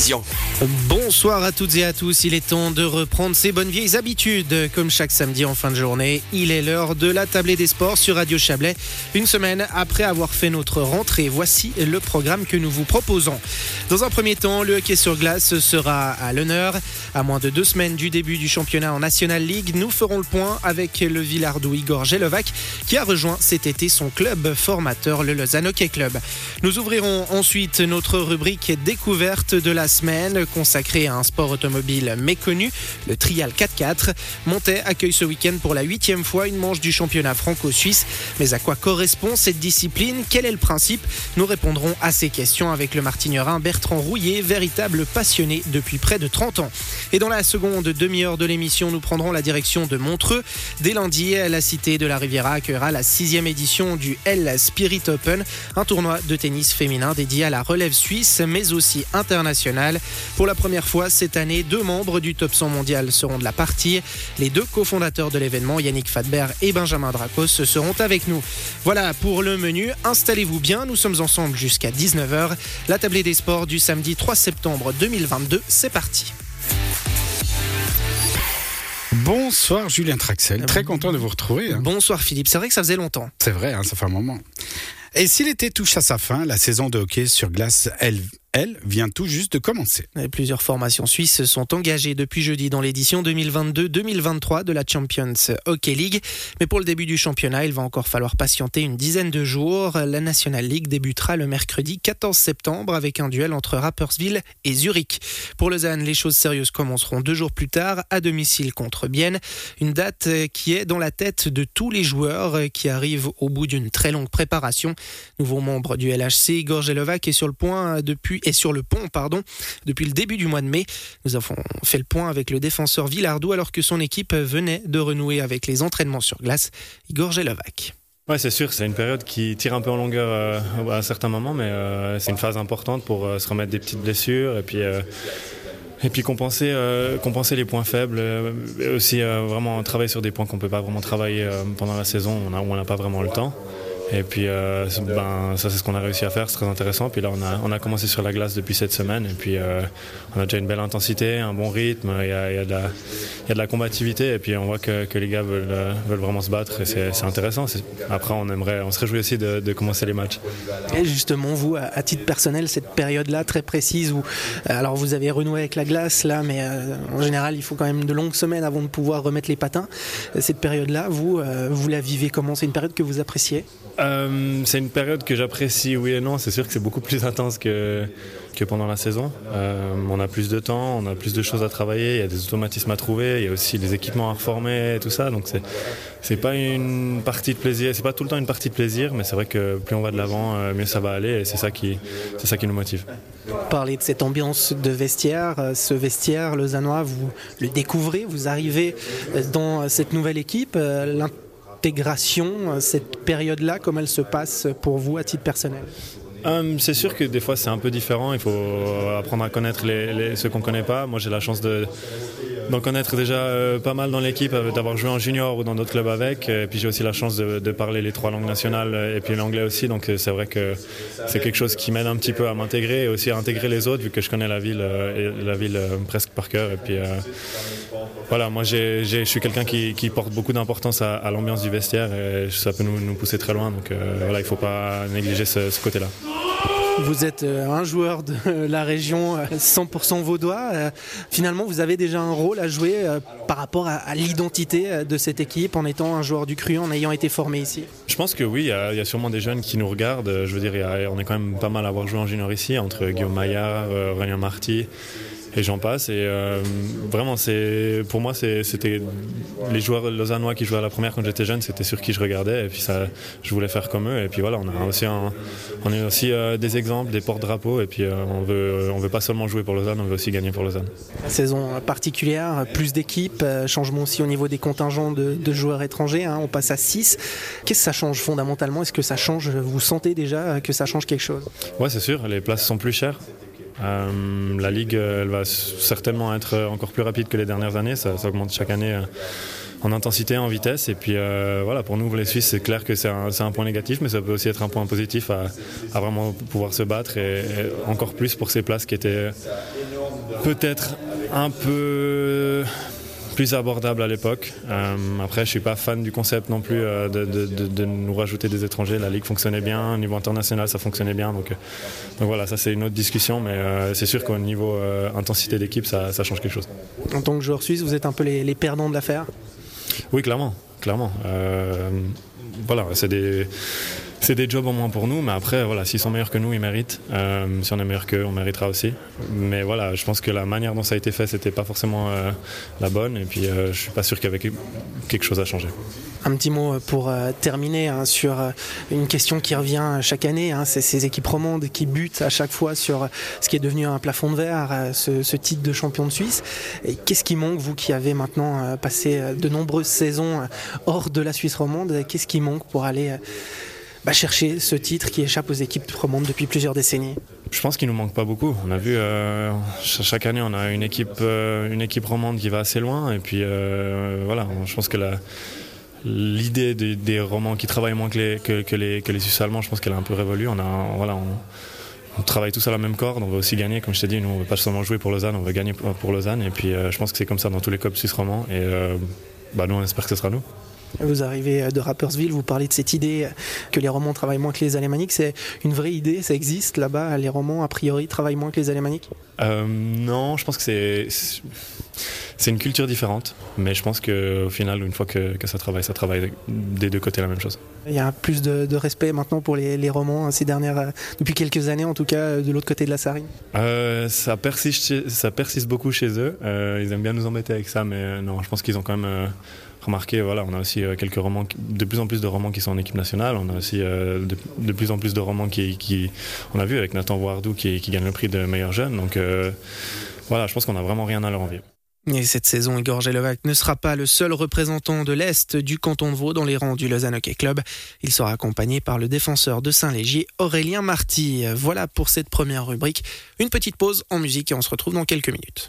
Vision. Bonsoir à toutes et à tous, il est temps de reprendre ses bonnes vieilles habitudes. Comme chaque samedi en fin de journée, il est l'heure de la tablée des sports sur Radio Chablais. Une semaine après avoir fait notre rentrée, voici le programme que nous vous proposons. Dans un premier temps, le hockey sur glace sera à l'honneur. À moins de deux semaines du début du championnat en National League, nous ferons le point avec le Villardou Igor Gelovac qui a rejoint cet été son club formateur, le Lausanne Hockey Club. Nous ouvrirons ensuite notre rubrique découverte de la semaine consacrée à un sport automobile méconnu, le Trial 4x4. Montet accueille ce week-end pour la huitième fois une manche du championnat franco-suisse. Mais à quoi correspond cette discipline? Quel est le principe? Nous répondrons à ces questions avec le martignerin Bertrand Rouillet, véritable passionné depuis près de 30 ans. Et dans la seconde demi-heure de l'émission, nous prendrons la direction de Montreux. Dès lundi, la cité de la Riviera accueillera la sixième édition du L Spirit Open, un tournoi de tennis féminin dédié à la relève suisse, mais aussi internationale. Pour la première fois cette année, deux membres du top 100 mondial seront de la partie. Les deux cofondateurs de l'événement, Yannick Fadber et Benjamin Dracos, seront avec nous. Voilà pour le menu. Installez-vous bien, nous sommes ensemble jusqu'à 19h. La tablée des sports du samedi 3 septembre 2022, c'est parti. Bonsoir Julien Traxel, très content de vous retrouver. hein. Bonsoir Philippe, c'est vrai que ça faisait longtemps. C'est vrai, hein, ça fait un moment. Et si l'été touche à sa fin, la saison de hockey sur glace, elle, elle vient tout juste de commencer. Plusieurs formations suisses sont engagées depuis jeudi dans l'édition 2022-2023 de la Champions Hockey League. Mais pour le début du championnat, il va encore falloir patienter une dizaine de jours. La National League débutera le mercredi 14 septembre avec un duel entre Rapperswil et Zurich. Pour Lausanne, les choses sérieuses commenceront deux jours plus tard à domicile contre Bienne. Une date qui est dans la tête de tous les joueurs qui arrivent au bout d'une très longue préparation. Nouveau membre du LHC, Igor Gelovac est sur le point depuis et sur le pont pardon depuis le début du mois de mai. Nous avons fait le point avec le défenseur Villardou alors que son équipe venait de renouer avec les entraînements sur glace. Igor Gelovac. Ouais, c'est sûr, c'est une période qui tire un peu en longueur euh, à certains moments, mais euh, c'est une phase importante pour euh, se remettre des petites blessures et puis, et puis compenser, compenser les points faibles. et aussi vraiment travailler sur des points qu'on ne peut pas vraiment travailler pendant la saison, où on n'a pas vraiment le temps. Et puis euh, ben, ça c'est ce qu'on a réussi à faire, c'est très intéressant. Puis là on a, on a commencé sur la glace depuis cette semaine et puis euh, on a déjà une belle intensité, un bon rythme, il y a, de, la, il y a de la combativité et puis on voit que, que les gars veulent, euh, veulent vraiment se battre et c'est intéressant. Après on aimerait, on se réjouit aussi de, commencer les matchs. Et justement, vous, à titre personnel, cette période-là très précise où, alors vous avez renoué avec la glace là, mais en général, il faut quand même de longues semaines avant de pouvoir remettre les patins. Cette période-là, vous, vous la vivez comment? C'est une période que vous appréciez? Euh, c'est une période que j'apprécie, oui et non. C'est sûr que c'est beaucoup plus intense que, que pendant la saison. Euh, on a plus de temps, on a plus de choses à travailler, il y a des automatismes à trouver, il y a aussi des équipements à reformer tout ça. Donc c'est c'est pas une partie de plaisir, c'est pas tout le temps une partie de plaisir, mais c'est vrai que plus on va de l'avant, euh, mieux ça va aller et c'est ça qui c'est ça qui nous motive. Parler de cette ambiance de vestiaire, ce vestiaire lausannois, vous le découvrez, vous arrivez dans cette nouvelle équipe, l'intégration, euh, cette période-là, comment elle se passe pour vous à titre personnel Hum, c'est sûr que des fois c'est un peu différent, il faut apprendre à connaître les, ceux qu'on connaît pas. Moi j'ai la chance de, d'en connaître déjà euh, pas mal dans l'équipe, euh, d'avoir joué en junior ou dans d'autres clubs avec. Et puis j'ai aussi la chance de, parler les trois langues nationales euh, et puis l'anglais aussi. Donc c'est vrai que c'est quelque chose qui m'aide un petit peu à m'intégrer et aussi à intégrer les autres vu que je connais la ville, et la ville presque par cœur. Et puis voilà, moi je suis quelqu'un qui, porte beaucoup d'importance à, l'ambiance du vestiaire et ça peut nous, pousser très loin. Donc voilà, il ne faut pas négliger ce côté-là. Vous êtes euh, un joueur de la région euh, 100% vaudois. Euh, Finalement, vous avez déjà un rôle à jouer euh, par rapport à, l'identité euh, de cette équipe en étant un joueur du cru, en ayant été formé ici. Je pense que oui, il y, a, sûrement des jeunes qui nous regardent. Je veux dire, on est quand même pas mal à avoir joué en junior ici, entre Guillaume Maillard, euh, Aurélien Marty et j'en passe. Et euh, vraiment, c'est pour moi, c'était les joueurs lausannois qui jouaient à la première quand j'étais jeune, c'était sur qui je regardais. Et puis ça, je voulais faire comme eux. Et puis voilà, on a aussi, un- on est aussi euh, des exemples, des porte-drapeaux. Et puis euh, on veut, on veut pas seulement jouer pour Lausanne, on veut aussi gagner pour Lausanne. Saison particulière, plus d'équipes, changement aussi au niveau des contingents de, de joueurs étrangers. hein, on passe à 6. Qu'est-ce que ça change fondamentalement? Est-ce que ça change? Vous sentez déjà que ça change quelque chose? Ouais, c'est sûr, les places sont plus chères. Euh, la ligue, euh, elle va certainement être encore plus rapide que les dernières années. Ça, augmente chaque année. euh, en intensité, en vitesse. Et puis voilà, pour nous, les Suisses, c'est clair que c'est un, point négatif, mais ça peut aussi être un point positif à, vraiment pouvoir se battre et, encore plus pour ces places qui étaient peut-être un peu plus abordable à l'époque. Euh, après, je suis pas fan du concept non plus euh, de, nous rajouter des étrangers. La ligue fonctionnait bien, au niveau international, ça fonctionnait bien. Donc, euh, donc voilà, ça c'est une autre discussion, mais c'est sûr qu'au niveau intensité d'équipe, ça, change quelque chose. En tant que joueur suisse, vous êtes un peu les, les perdants de l'affaire? Oui, clairement, clairement. voilà, c'est des c'est des jobs au moins pour nous, mais après, voilà, s'ils sont meilleurs que nous, ils méritent. Euh, si on est meilleur qu'eux, on méritera aussi. Mais voilà, je pense que la manière dont ça a été fait, c'était pas forcément euh, la bonne. Et puis, euh, je suis pas sûr qu'il y avait quelque chose à changer. Un petit mot pour terminer hein, sur une question qui revient chaque année. Hein, c'est ces équipes romandes qui butent à chaque fois sur ce qui est devenu un plafond de verre, ce, ce titre de champion de Suisse. Qu'est-ce qui manque, vous qui avez maintenant passé de nombreuses saisons hors de la Suisse romande? Qu'est-ce qui manque pour aller chercher ce titre qui échappe aux équipes romandes depuis plusieurs décennies je pense qu'il nous manque pas beaucoup. On a vu euh, chaque année, on a une équipe, euh, une équipe romande qui va assez loin. Et puis euh, voilà, je pense que l'idée des, romans qui travaillent moins que les, que, les, que les Suisses allemands, je pense qu'elle a un peu révolu. On a, voilà, on, travaille tous à la même corde. On veut aussi gagner, comme je t'ai dit. Nous, on veut pas seulement jouer pour Lausanne, on veut gagner pour, Lausanne. Et puis, je pense que c'est comme ça dans tous les clubs suisses romans. Et bah, nous, on espère que ce sera nous. Vous arrivez de Rappersville, vous parlez de cette idée que les romans travaillent moins que les alémaniques. C'est une vraie idée, ça existe là-bas Les romans, a priori, travaillent moins que les alémaniques? Euh, Non, je pense que c'est. C'est une culture différente, mais je pense qu'au final, une fois que, ça travaille, ça travaille des deux côtés la même chose. Il y a plus de, respect maintenant pour les, romans hein, ces dernières, euh, depuis quelques années en tout cas, euh, de l'autre côté de la Sarine ça, persiste, ça persiste beaucoup chez eux. ils aiment bien nous embêter avec ça, mais non, je pense qu'ils ont quand même remarqué, voilà, on a aussi euh, quelques romans, de plus en plus de romans qui sont en équipe nationale. On a aussi euh, de, plus en plus de romans qui, on a vu avec Nathan Wardou qui, gagne le prix de meilleur jeune. Donc euh, voilà, je pense qu'on a vraiment rien à leur envier. Et cette saison, Igor Gelovac ne sera pas le seul représentant de l'Est du canton de Vaud dans les rangs du Lausanne Hockey Club. Il sera accompagné par le défenseur de Saint-Légier, Aurélien Marty. Voilà pour cette première rubrique. Une petite pause en musique et on se retrouve dans quelques minutes.